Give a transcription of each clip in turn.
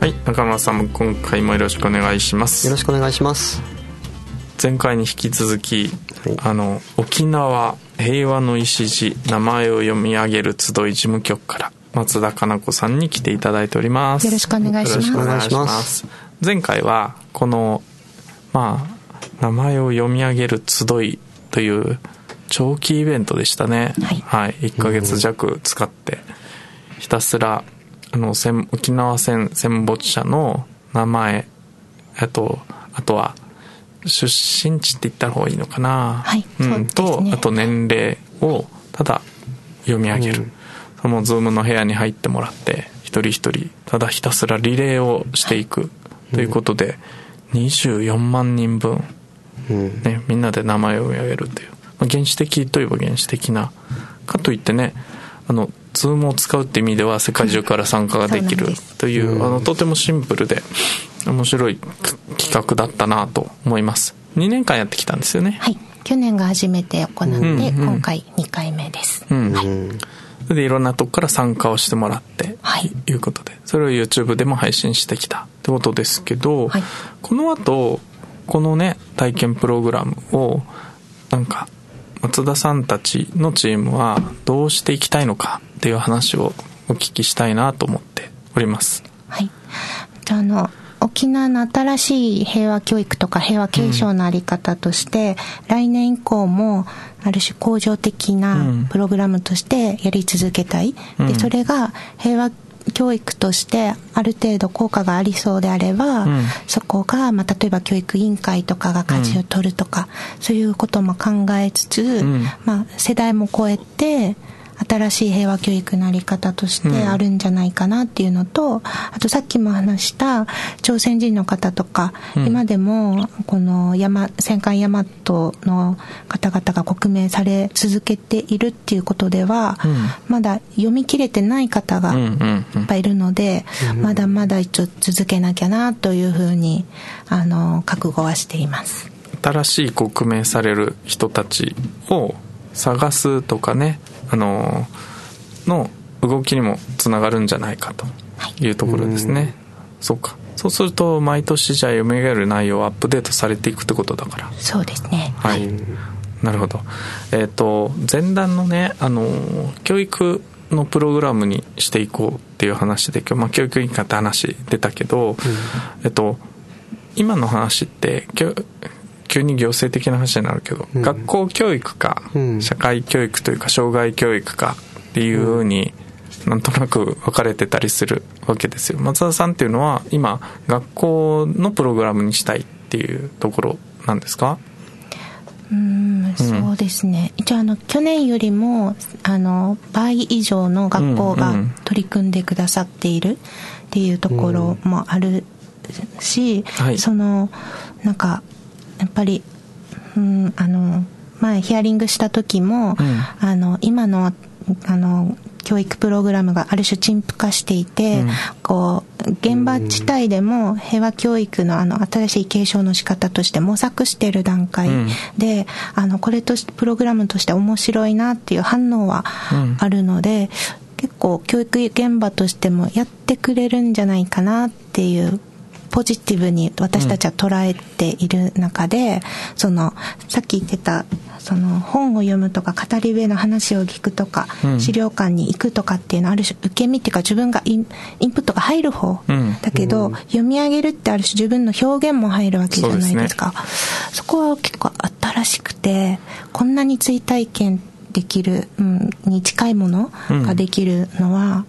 はい中村さん今回もよろしくお願いします。よろしくお願いします。前回に引き続き、はい、あの沖縄平和の礎名前を読み上げる集い事務局から松田かな子さんに来ていただいております。よろしくお願いします。お願いします。前回はこのまあ名前を読み上げる集いという長期イベントでしたね。はい、はい、1ヶ月弱使ってひたすらあの沖縄戦戦没者の名前あとあとは出身地って言った方がいいのかな、はいうん、と、あと年齢をただ読み上げる、うん。そのズームの部屋に入ってもらって一人一人ただひたすらリレーをしていくということで、24万人分、ね、みんなで名前を読み上げるという、まあ、原始的といえば原始的なかといってねあのズームを使うって意味では世界中から参加ができるという、あのとてもシンプルで面白い企画だったなと思います。2年間やってきたんですよね。はい。去年が初めて行って、うんうん、今回2回目です、うん、はい。それでいろんなとこから参加をしてもらって、はい、いうことで。それを YouTube でも配信してきたってことですけど、はい、この後このね体験プログラムをなんか松田さんたちのチームはどうしていきたいのかっていう話をお聞きしたいなと思っております。はい。あの、沖縄の新しい平和教育とか平和継承のあり方として、うん、来年以降もある種恒常的なプログラムとしてやり続けたい。うん、で、それが平和教育としてある程度効果がありそうであれば、うん、そこが、まあ、例えば教育委員会とかが舵を取るとか、うん、そういうことも考えつつ、うん、まあ、世代も超えて新しい平和教育のあり方としてあるんじゃないかなっていうのと、うん、あとさっきも話した朝鮮人の方とか、うん、今でもこの山戦艦大和の方々が刻銘され続けているっていうことでは、うん、まだ読み切れてない方がいっぱいいるので、まだまだ一応続けなきゃなというふうにあの覚悟はしています。新しい刻銘される人たちを探すとかねあのの動きにもつながるんじゃないかとい。うところですね、はい、そうか。そうすると毎年じゃあ読み上げる内容をアップデートされていくってことだから。そうですね。はい、なるほど。えっ、ー、と前段のねあの教育のプログラムにしていこうっていう話で今日、まあ、教育委員会って話出たけど、うん、えっと今の話って急に行政的な話になるけど、うん、学校教育か、うん、社会教育というか障害教育かっていうふうに、なんとなく分かれてたりするわけですよ。松田さんっていうのは今学校のプログラムにしたいっていうところなんですか？うんそうですね、一応あの去年よりもあの倍以上の学校が取り組んでくださっているっていうところもあるし、うんはい、そのなんかやっぱり、うん、あの、前ヒアリングした時も、うん、あの、今の、あの、教育プログラムがある種陳腐化していて、うん、こう、現場自体でも平和教育のあの新しい継承の仕方として模索している段階で、うん、あの、これとプログラムとして面白いなっていう反応はあるので、結構教育現場としてもやってくれるんじゃないかなっていうポジティブに私たちは捉えている中で、うん、そのさっき言ってたその本を読むとか語り部の話を聞くとか、うん、資料館に行くとかっていうのはある種受け身っていうか自分がインインプットが入る方、うん、だけど、読み上げるってある種自分の表現も入るわけじゃないですか。そ、ね,、こは結構新しくてこんなに追体験できる、うん、に近いものができるのは、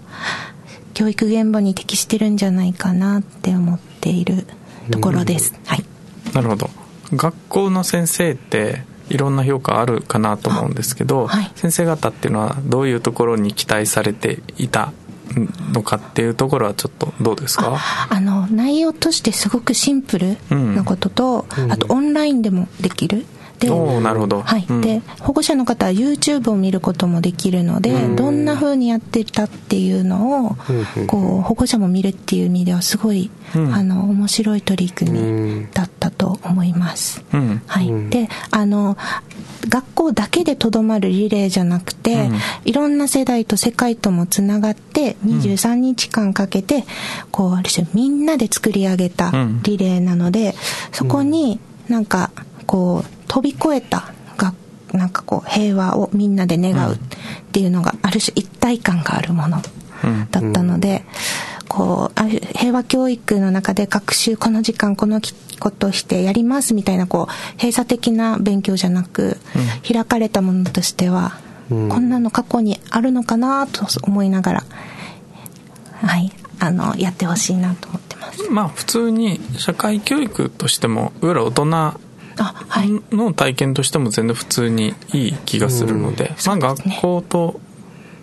教育現場に適してるんじゃないかなって思っているところです。はい。なるほど。学校の先生っていろんな評価あるかなと思うんですけど、はい、先生方っていうのはどういうところに期待されていたのかっていうところはちょっとどうですか？あの内容としてすごくシンプルなことと、うん、あとオンラインでもできる。でなるほど、はい、うん、で保護者の方は YouTube を見ることもできるので、うん、どんなふうにやってたっていうのを、うん、こう保護者も見るっていう意味ではすごい、あの面白い取り組みだったと思います。はい、であの学校だけでとどまるリレーじゃなくて、いろんな世代と世界ともつながって23日間かけて、こうある種みんなで作り上げたリレーなので、そこになんかこう飛び越えたがなんかこう平和をみんなで願うっていうのがある種一体感があるものだったので、こう平和教育の中で学習この時間このことしてやりますみたいなこう閉鎖的な勉強じゃなく、開かれたものとしては、こんなの過去にあるのかなと思いながらはいあのやってほしいなと思ってます。まあ普通に社会教育としてもいわゆる大人の体験としても全然普通にいい気がするので、まあ、学校と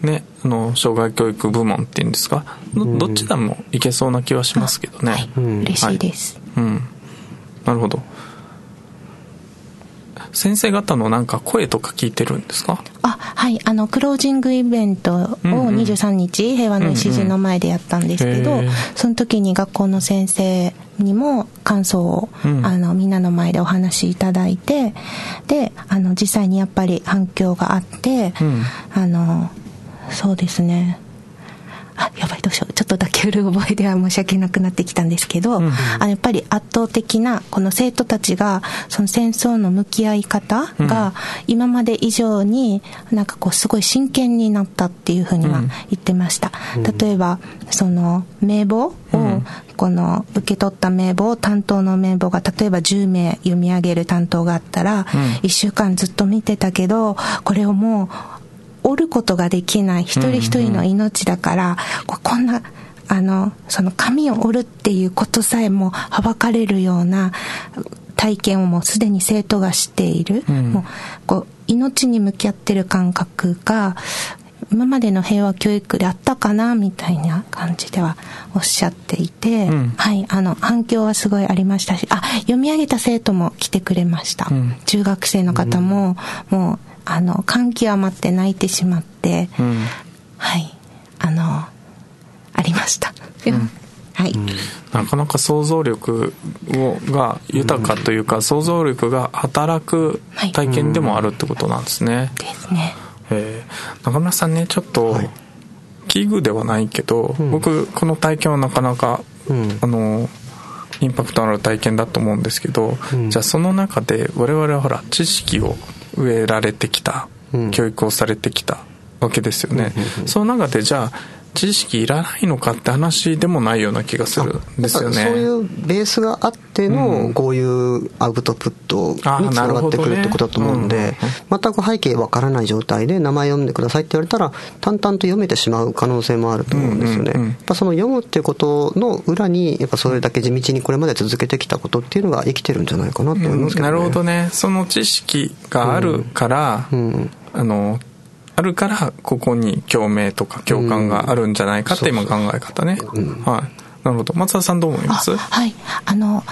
ね、あの障害教育部門っていうんですか？どっちでもいけそうな気はしますけどね、はい、嬉しいです、はい、うん。なるほど先生方のなんか声とか聞いてるんですか？あはい。あのクロージングイベントを23日、平和の礎の前でやったんですけど、うんうん、その時に学校の先生にも感想を、うん、あのみんなの前でお話しいただいてであの実際にやっぱり反響があって、うん、あのそうですねあやばいどうしよう。ちょっとだけうる覚えでは申し訳なくなってきたんですけど、うん、あやっぱり圧倒的なこの生徒たちがその戦争の向き合い方が今まで以上になんかこうすごい真剣になったっていうふうには言ってました、うん、例えばその名簿を、この受け取った名簿を担当の名簿が例えば10名読み上げる担当があったら、1週間ずっと見てたけどこれをもう折ることができない一人一人の命だから、こんなあのその紙を折るっていうことさえもはばかれるような体験をもうすでに生徒がしている、うん、もうこう命に向き合ってる感覚が今までの平和教育であったかなみたいな感じではおっしゃっていて、うん、はいあの反響はすごいありましたしあ読み上げた生徒も来てくれました、うん、中学生の方も、もうあの感極まって泣いてしまって、うん、はい。あのありました、うん、はい、なかなか想像力をが豊かというか、想像力が働く体験でもあるってことなんですね、ですね。えー、中村さんねちょっと、はい、ではないけど、僕この体験はなかなか、あのインパクトのある体験だと思うんですけど、じゃあその中で我々はほら知識を植えられてきた、教育をされてきたわけですよね、その中でじゃあ知識いらないのかって話でもないような気がするんですよね。そういうベースがあっての、こういうアウトプットにつながってくるってことだと思うんで、ねうん、全く背景わからない状態で名前読んでくださいって言われたら、淡々と読めてしまう可能性もあると思うんですよね。うんうんうん、やっぱその読むっていうことの裏に、やっぱそれだけ地道にこれまで続けてきたことっていうのが生きてるんじゃないかなと思いますけどね。うん、なるほどね。その知識があるから、うん、あの、あるからここに共鳴とか共感があるんじゃないかって今考え方ね、うん、はい。なるほど。松田さんどう思います？はい。あの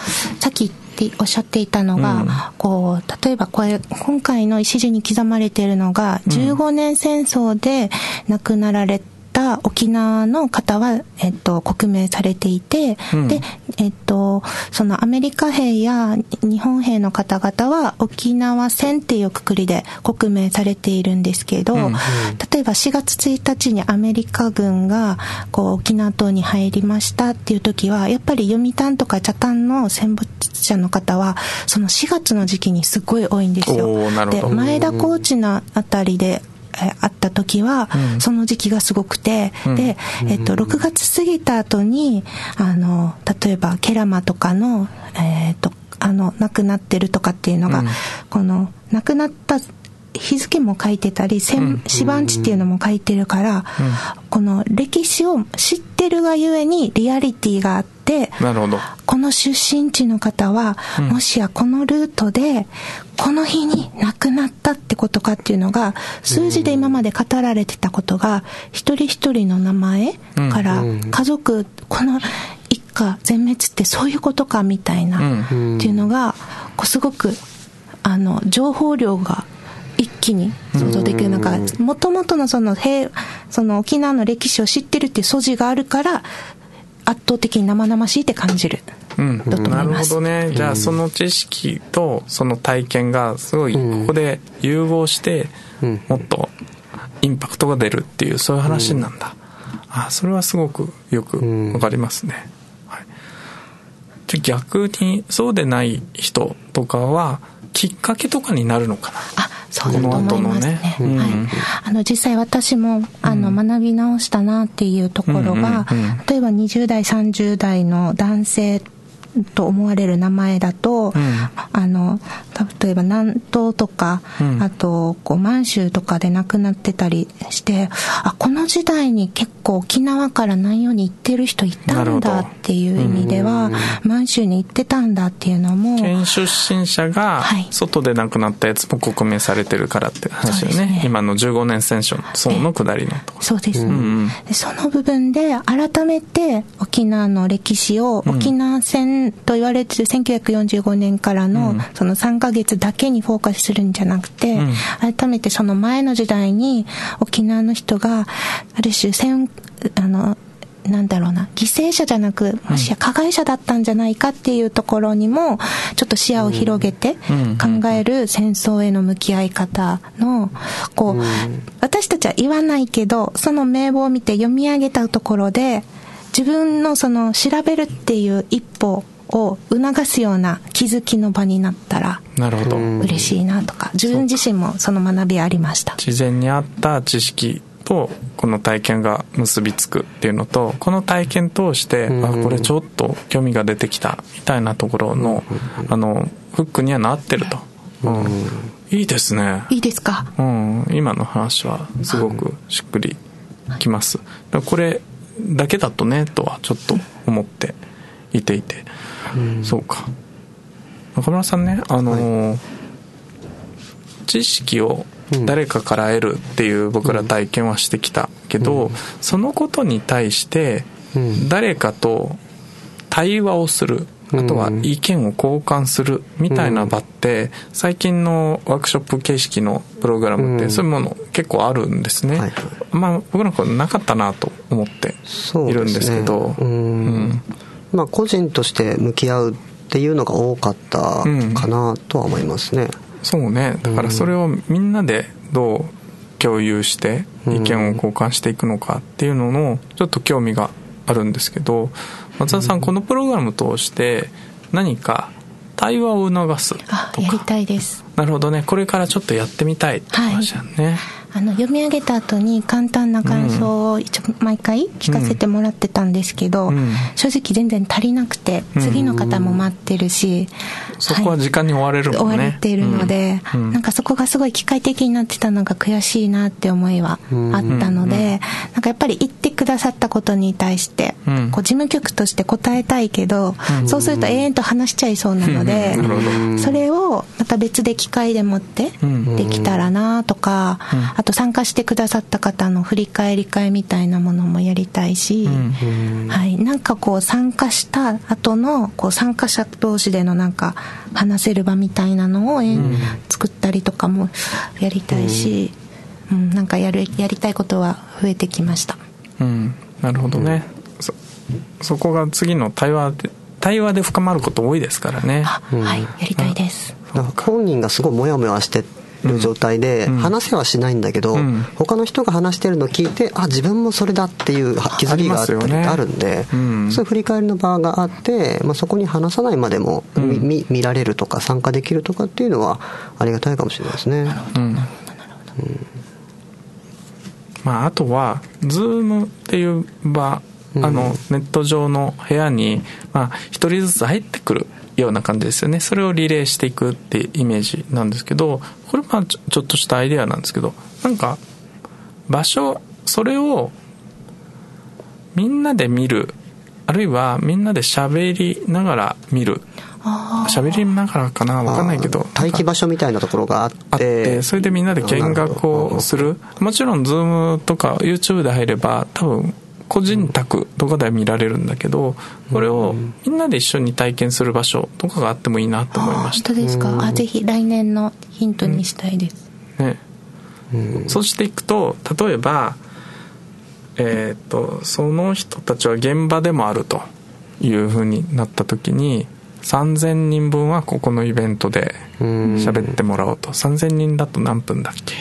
さっきおっしゃっていたのが、うん、こう例えばこれ今回の石地に刻まれているのが15年戦争で亡くなられた沖縄の方は、えっと、刻名されていて、うん、で、えっと、そのアメリカ兵や日本兵の方々は沖縄戦っていうくくりで刻名されているんですけど、うん、例えば4月1日にアメリカ軍がこう沖縄島に入りましたっていう時は、やっぱり読谷とか茶谷の戦没者の方は、その4月の時期にすごい多いんですよ。で、前田コーチのあたりであった時は、その時期がすごくて、で、えっと、6月過ぎた後に、あの、例えば、ケラマとかの、えっと、あの、亡くなってるとかっていうのが、この、亡くなった日付も書いてたり、死番地っていうのも書いてるから、この歴史を知ってるがゆえにリアリティがあって、でなるほど。この出身地の方は、うん、もしやこのルートでこの日に亡くなったってことかっていうのが数字で今まで語られてたことが一人一人の名前から家族この一家全滅ってそういうことかみたいなっていうのがこうすごくあの情報量が一気に想像できるなんかもともとのその平その沖縄の歴史を知ってるっていう素地があるから圧倒的に生々しいって感じる。うん、なるほどね。じゃあその知識とその体験がすごいここで融合してもっとインパクトが出るっていうそういう話なんだ、あそれはすごくよくわかりますね、はい、じゃ逆にそうでない人とかはきっかけとかになるのかな？あそうだと思いますね。ねうん、はい、あの実際私もあの学び直したなっていうところが、例えば20代30代の男性と思われる名前だと、うん、あの例えば南東とか、うん、あとこう満州とかで亡くなってたりしてあこの時代に結構沖縄から南洋に行ってる人いたんだっていう意味では、満州に行ってたんだっていうのも県出身者が外で亡くなったやつも刻銘されてるからって話よね。ね。今の15年戦争の下りのとそうですね、うんうん、その部分で改めて沖縄の歴史を沖縄戦と言われてる1945年からのその3ヶ月だけにフォーカスするんじゃなくて、改めてその前の時代に沖縄の人がある種戦あのなんだろうな、犠牲者じゃなく、もしや加害者だったんじゃないかっていうところにも、ちょっと視野を広げて考える戦争への向き合い方の、こう、私たちは言わないけど、その名簿を見て読み上げたところで、自分のその調べるっていう一歩を促すような気づきの場になったらなるほど。嬉しいなとか自分自身もその学びありました。自然にあった知識とこの体験が結びつくっていうのとこの体験通して、あこれちょっと興味が出てきたみたいなところの、あのフックにはなってると、うん、いいですね。いいですか、うん、今の話はすごくしっくりきます、これだけだとねとはちょっと思っていていてそうか。中村さんねあの、はい、知識を誰かから得るっていう僕ら体験はしてきたけど、うん、そのことに対して誰かと対話をするあとは意見を交換するみたいな場って最近のワークショップ形式のプログラムってそういうもの結構あるんですね、まあ僕なんかなかったなと思っているんですけどう、ね、うんまあ、個人として向き合うっていうのが多かったかなとは思いますね、うん、そうね。だからそれをみんなでどう共有して意見を交換していくのかっていうののちょっと興味があるんですけど松田さんこのプログラム通して何か対話を促すとか。やりたいです。なるほどね。これからちょっとやってみたいって話だね、はいあの読み上げた後に簡単な感想を一応毎回聞かせてもらってたんですけど、うん、正直全然足りなくて次の方も待ってるし、うん、そこは時間に追われるもんね、追われているので、うん、なんかそこがすごい機械的になってたのが悔しいなって思いはあったので、なんかやっぱり言ってくださったことに対して、こう事務局として答えたいけど、そうすると永遠と話しちゃいそうなので、それをまた別で機械でもってできたらなとか、あと参加してくださった方の振り返り会みたいなものもやりたいし、うんはい、なんかこう参加した後のこう参加者同士でのなんか話せる場みたいなのを、うん、作ったりとかもやりたいし、うん、うん、なんかやるやりたいことは増えてきました。うん、なるほどね、そそこが次の対話で対話で深まること多いですからね。はい、やりたいです。本人がすごいモヤモヤしてる状態で、話せはしないんだけど、うん、他の人が話してるのを聞いてあ自分もそれだっていう気づきがあったりあるんで、うん、そういう振り返りの場があって、まあ、そこに話さないまでも見,、見られるとか参加できるとかっていうのはありがたいかもしれないですね。うん。まあ、あとは Zoom っていう場あのネット上の部屋に、まあ、一人ずつ入ってくるような感じですよね。それをリレーしていくってイメージなんですけどこれまあちょっとしたアイデアなんですけどなんか場所それをみんなで見るあるいはみんなで喋りながら見る。喋りながらかな？分かんないけど。待機場所みたいなところがあって。それでみんなで見学をする。もちろん Zoom とか YouTube で入れば多分個人宅とかでは見られるんだけどこれをみんなで一緒に体験する場所とかがあってもいいなと思いました。本当ですか？あぜひ来年のヒントにしたいです、ね。そうしていくと例えばえっ、とその人たちは現場でもあるというふうになった時に3000人分はここのイベントで喋ってもらおうと。3000人だと何分だっけ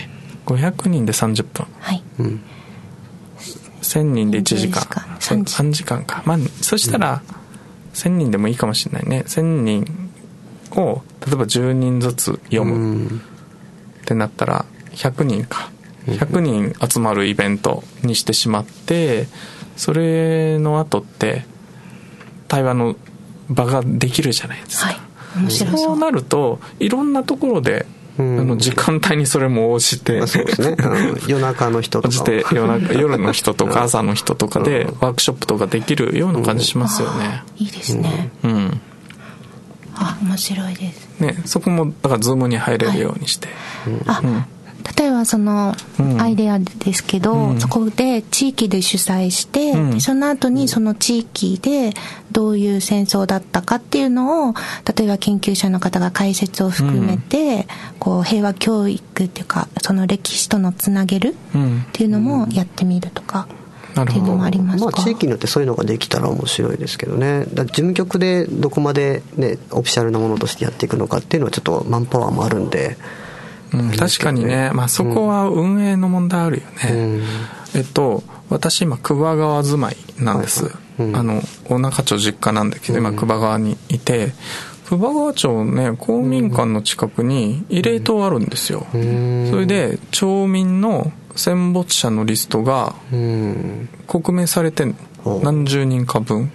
？500人で30分。はい、1000人で1時間。3時 ,3 時間か。まあそしたら1000人でもいいかもしれないね。1000人を例えば10人ずつ読む。ってなったら100人か。100人集まるイベントにしてしまってそれの後って対話の場ができるじゃないですか、はい、そうなるといろんなところであの時間帯にそれも応じて、そうですね、夜中の人とかて夜中 夜の人とか朝の人とかでワークショップとかできるような感じしますよね、いいですね。うん。あ面白いです。ねそこもだからズームに入れるようにして、はい、あ、うん例えばそのアイデアですけど、うん、そこで地域で主催して、うん、その後にその地域でどういう戦争だったかっていうのを例えば研究者の方が解説を含めて、うん、こう平和教育っていうかその歴史とのつなげるっていうのもやってみるとか。っていうのもありますまあ、地域によってそういうのができたら面白いですけどね。事務局でどこまで、ね、オフィシャルなものとしてやっていくのかっていうのはちょっとマンパワーもあるんでうん、確かにね、まあ、そこは運営の問題あるよね、うん、えっと私今久保川住まいなんです、うん、あの大中町実家なんだけど今久保川にいて。久保川町ね公民館の近くに慰霊塔あるんですよ、それで町民の戦没者のリストが刻名されてんの。何十人か分、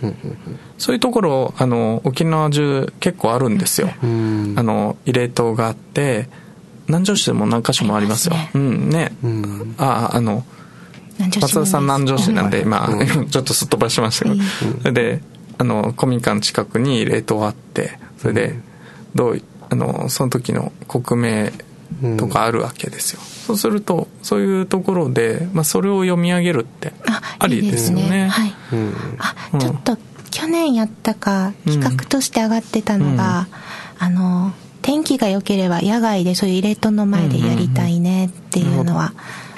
そういうところあの沖縄中結構あるんですよ、あの慰霊塔があって南城市でも何箇所もありますよ。すね、うんね。うん、ああの松田さん南城市なんで、まあ、ちょっとすっ飛ばしましたけど、それであの公民館近くに冷凍あってそれでどうあのその時の国名とかあるわけですよ、そうするとそういうところで、まあ、それを読み上げるってありですよね。はい、あちょっと去年やったか企画として上がってたのが、うん、あの天気が良ければ野外でそういうイレットの前でやりたいねっていうのは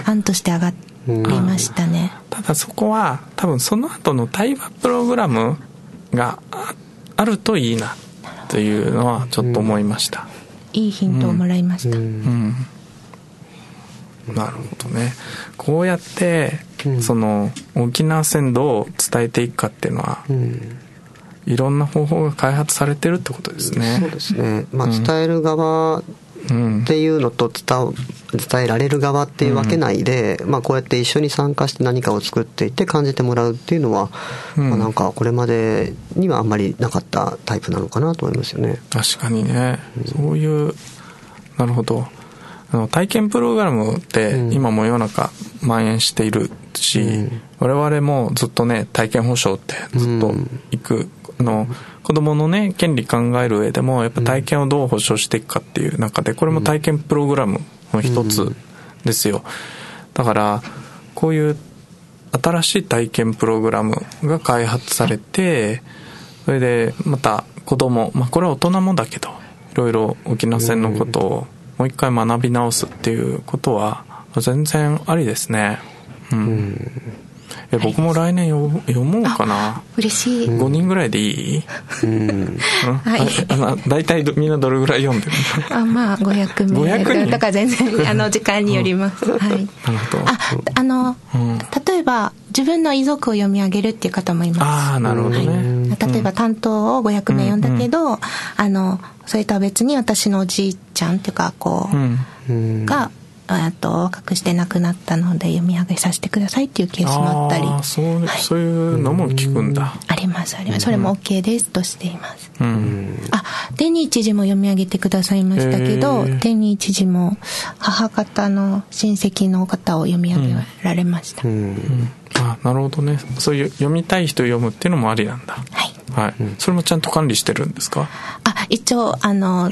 案として上がりましたね、ただそこは多分その後の対話プログラムがあるといいなというのはちょっと思いました、いいヒントをもらいました、うん、なるほどね。こうやって、その沖縄戦どう伝えていくかっていうのは、いろんな方法が開発されてるってことですね。そうですね。まあ、伝える側っていうのと伝伝えられる側っていうわけないで、うん、まあ、こうやって一緒に参加して何かを作っていって感じてもらうっていうのは、うん、まあ、なんかこれまでにはあんまりなかったタイプなのかなと思いますよね。確かにね。そういうなるほど。あの体験プログラムって今も世の中蔓延しているし、うん、我々もずっとね体験保証ってずっと行くあの子供のね権利考える上でもやっぱ体験をどう保障していくかっていう中でこれも体験プログラムの一つですよ。だからこういう新しい体験プログラムが開発されてそれでまた子供まあこれは大人もだけどいろいろ沖縄戦のことをもう一回学び直すっていうことは全然ありですね。うん。え僕も来年読もうかな。嬉しい。5人ぐらいでいい？うん。はい。あ大体みんなどれぐらい読んでるの？あまあ500名。500人。だから全然あの時間によります、うん、はい。なるほど。ああの、うん、例えば自分の遺族を読み上げるっていう方もいます。ああなるほどね、はい、例えば担当を500名読んだけど、うん。うん、あのそれとは別に私のおじいちゃんっていうかこう、がと隠してなくなったので読み上げさせてくださいっていうケースもあったり。そう,、はい、そういうのも聞くんだ。ありますあります。それも OK ですとしています、うん、あ天に一時も読み上げてくださいましたけど天に一時も母方の親戚の方を読み上げられました、うん、あなるほどね。そういう読みたい人読むっていうのもありなんだ。はい。はい、それもちゃんと管理してるんですか？あ一応あのあ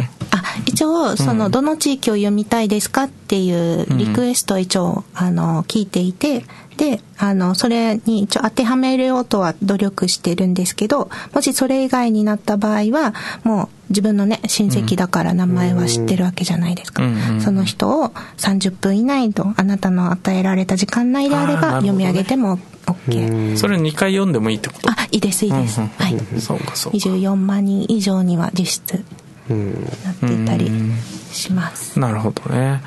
一応その、どの地域を読みたいですかっていうリクエストを一応あの聞いていてであのそれに一応当てはめようとは努力してるんですけどもしそれ以外になった場合はもう自分のね親戚だから名前は知ってるわけじゃないですか、その人を30分以内とあなたの与えられた時間内であれば読み上げても OK それ2回読んでもいいってこと？あいいですいいです、はい。そうかそうか。24万人以上には実質なっていたりします。なるほどね。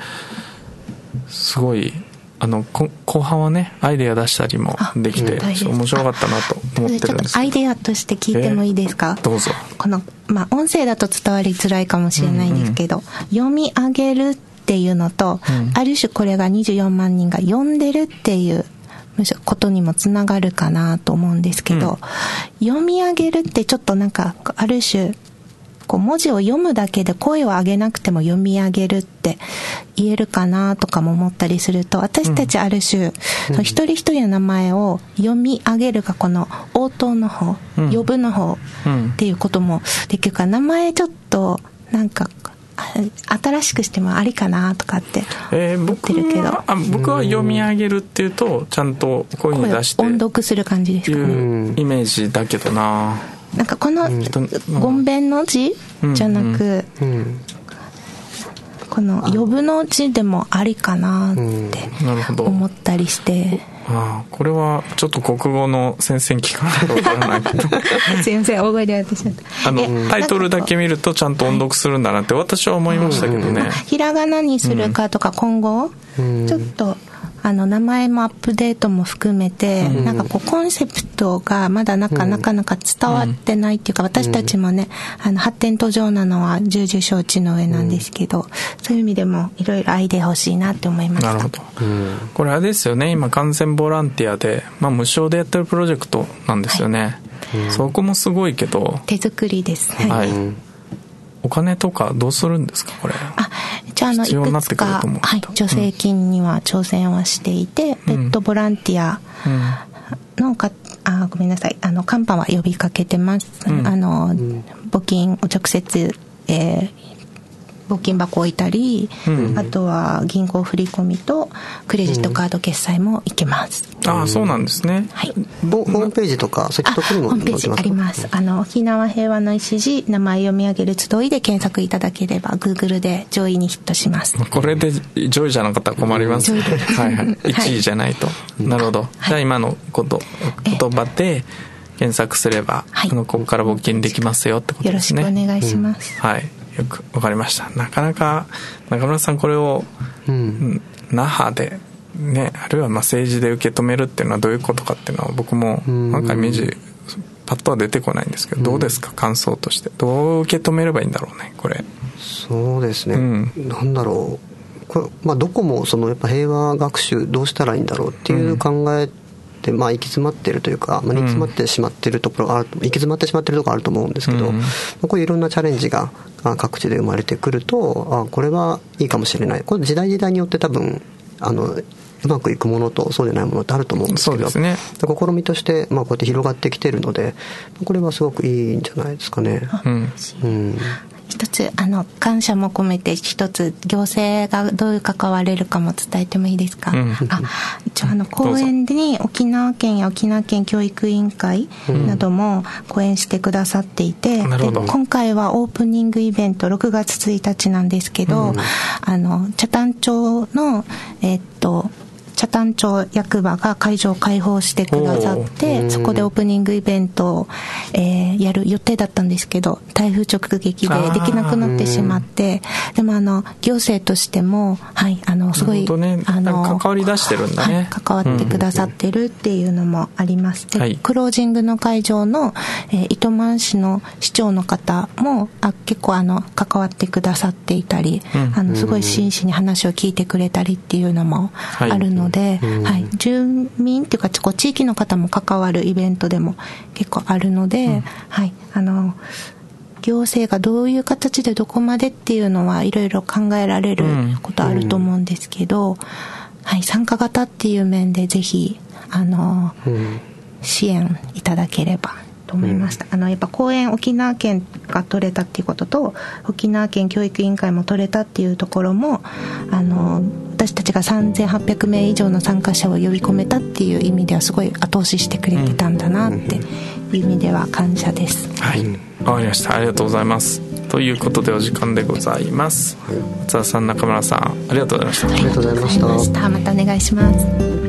すごいあの後半はねアイデア出したりもできて面白かったなと思ってるんですアイデアとして聞いてもいいですか、どうぞ。この、まあ、音声だと伝わりづらいかもしれないんですけど、うんうん、読み上げるっていうのと、うん、ある種これが24万人が読んでるっていうことにもつながるかなと思うんですけど、うん、読み上げるってちょっとなんかある種こう文字を読むだけで声を上げなくても読み上げるって言えるかなとかも思ったりすると私たちある種、うん、その一人一人の名前を読み上げるがこの応答の方、うん、呼ぶの方っていうこともできるから名前ちょっとなんか新しくしてもありかなとかって思ってるけど、えー、僕僕は読み上げるっていうとちゃんと声に出して音読する感じですか？ねイメージだけどな。なんかこのごん。べん。の字じゃなく、この呼ぶの字でもありかなって思ったりして。ああこれはちょっと国語の先生に聞かないと分からないけど。すいません大声でやってしまった。あのタイトルだけ見るとちゃんと音読するんだなって私は思いましたけどね、ひらがなにするかとか今後、ちょっとあの名前もアップデートも含めて、うん、なんかこうコンセプトがまだなかなかなか伝わってないっていうか、私たちもねあの発展途上なのは重々承知の上なんですけど、そういう意味でもいろいろアイデア欲しいなって思いました。なるほど、これあれですよね。今完全ボランティアで、まあ、無償でやってるプロジェクトなんですよね、はい、そこもすごいけど。手作りです。はい、お金とかどうするんですか？これ。あじゃああのいくつか、はい、助成金には挑戦はしていて、ペットボランティアのか、あごめんなさい。あのカンパは呼びかけてます、うん、あの募金を直接、えー、募金箱置いたり、うん、あとは銀行振込とクレジットカード決済もいけます、うん、ああそうなんですね、はい、ホームページとかそういったところにもホームページあります。あの沖縄平和の礎名前読み上げる集いで検索いただければグーグルで上位にヒットします。これで上位じゃなかったら困ります、ね、はいはい。1位じゃないと、はい、なるほど、じゃあ今のこと言葉で検索すれば、はい、あのここから募金できますよってことですね。よろしくお願いします、うん、はいよくわかりました。なかなか中村さんこれを、うん、那覇でねあるいはまあ政治で受け止めるっていうのはどういうことかっていうのは僕もなんかイメージパッとは出てこないんですけど、どうですか？感想として。どう受け止めればいいんだろうねこれ。そうですね、うん、なんだろう。これ、まあ、どこもそのやっぱ平和学習どうしたらいいんだろうっていう考えってまあ行き詰まってるというか、まあ、煮詰まってしまってるところある、行き詰まってしまってるところあると思うんですけど、うん、こういういろんなチャレンジが各地で生まれてくるとあこれはいいかもしれない。これ時代時代によって多分あのうまくいくものとそうでないものってあると思うんですけど、ね、試みとして、まあ、こうやって広がってきてるのでこれはすごくいいんじゃないですかね。うん、うん一つあの感謝も込めて一つ行政がどういう関われるかも伝えてもいいですか、うん、あ一応あの公園に沖縄県や沖縄県教育委員会なども講演してくださっていて、うん、で今回はオープニングイベント6月1日なんですけど、うん、あの北谷町のえー、っと北谷町役場が会場を開放してくださってそこでオープニングイベントを、えー、やる予定だったんですけど台風直撃でできなくなってしまってでもあの行政としてもはいあのすごい、ね、あの関わり出してるんだね、はい、関わってくださってるっていうのもあります、でクロージングの会場の、えー、糸満市の市長の方もあ結構あの関わってくださっていたり、うん、あのすごい真摯に話を聞いてくれたりっていうのもあるので、はい、はい、住民っていうか地域の方も関わるイベントでも結構あるので、うん、はい。あの行政がどういう形でどこまでっていうのはいろいろ考えられることあると思うんですけど、うん、はい、参加型っていう面でぜひあの、支援いただければと思いました、うん、あのやっぱ公園沖縄県が取れたっていうことと沖縄県教育委員会も取れたっていうところもあの私たちが3800名以上の参加者を呼び込めたっていう意味ではすごい後押ししてくれてたんだなっていう意味では感謝です、はい。わかりました。ありがとうございます。ということでお時間でございます。松田さん中村さんありがとうございました。ありがとうございました。またお願いします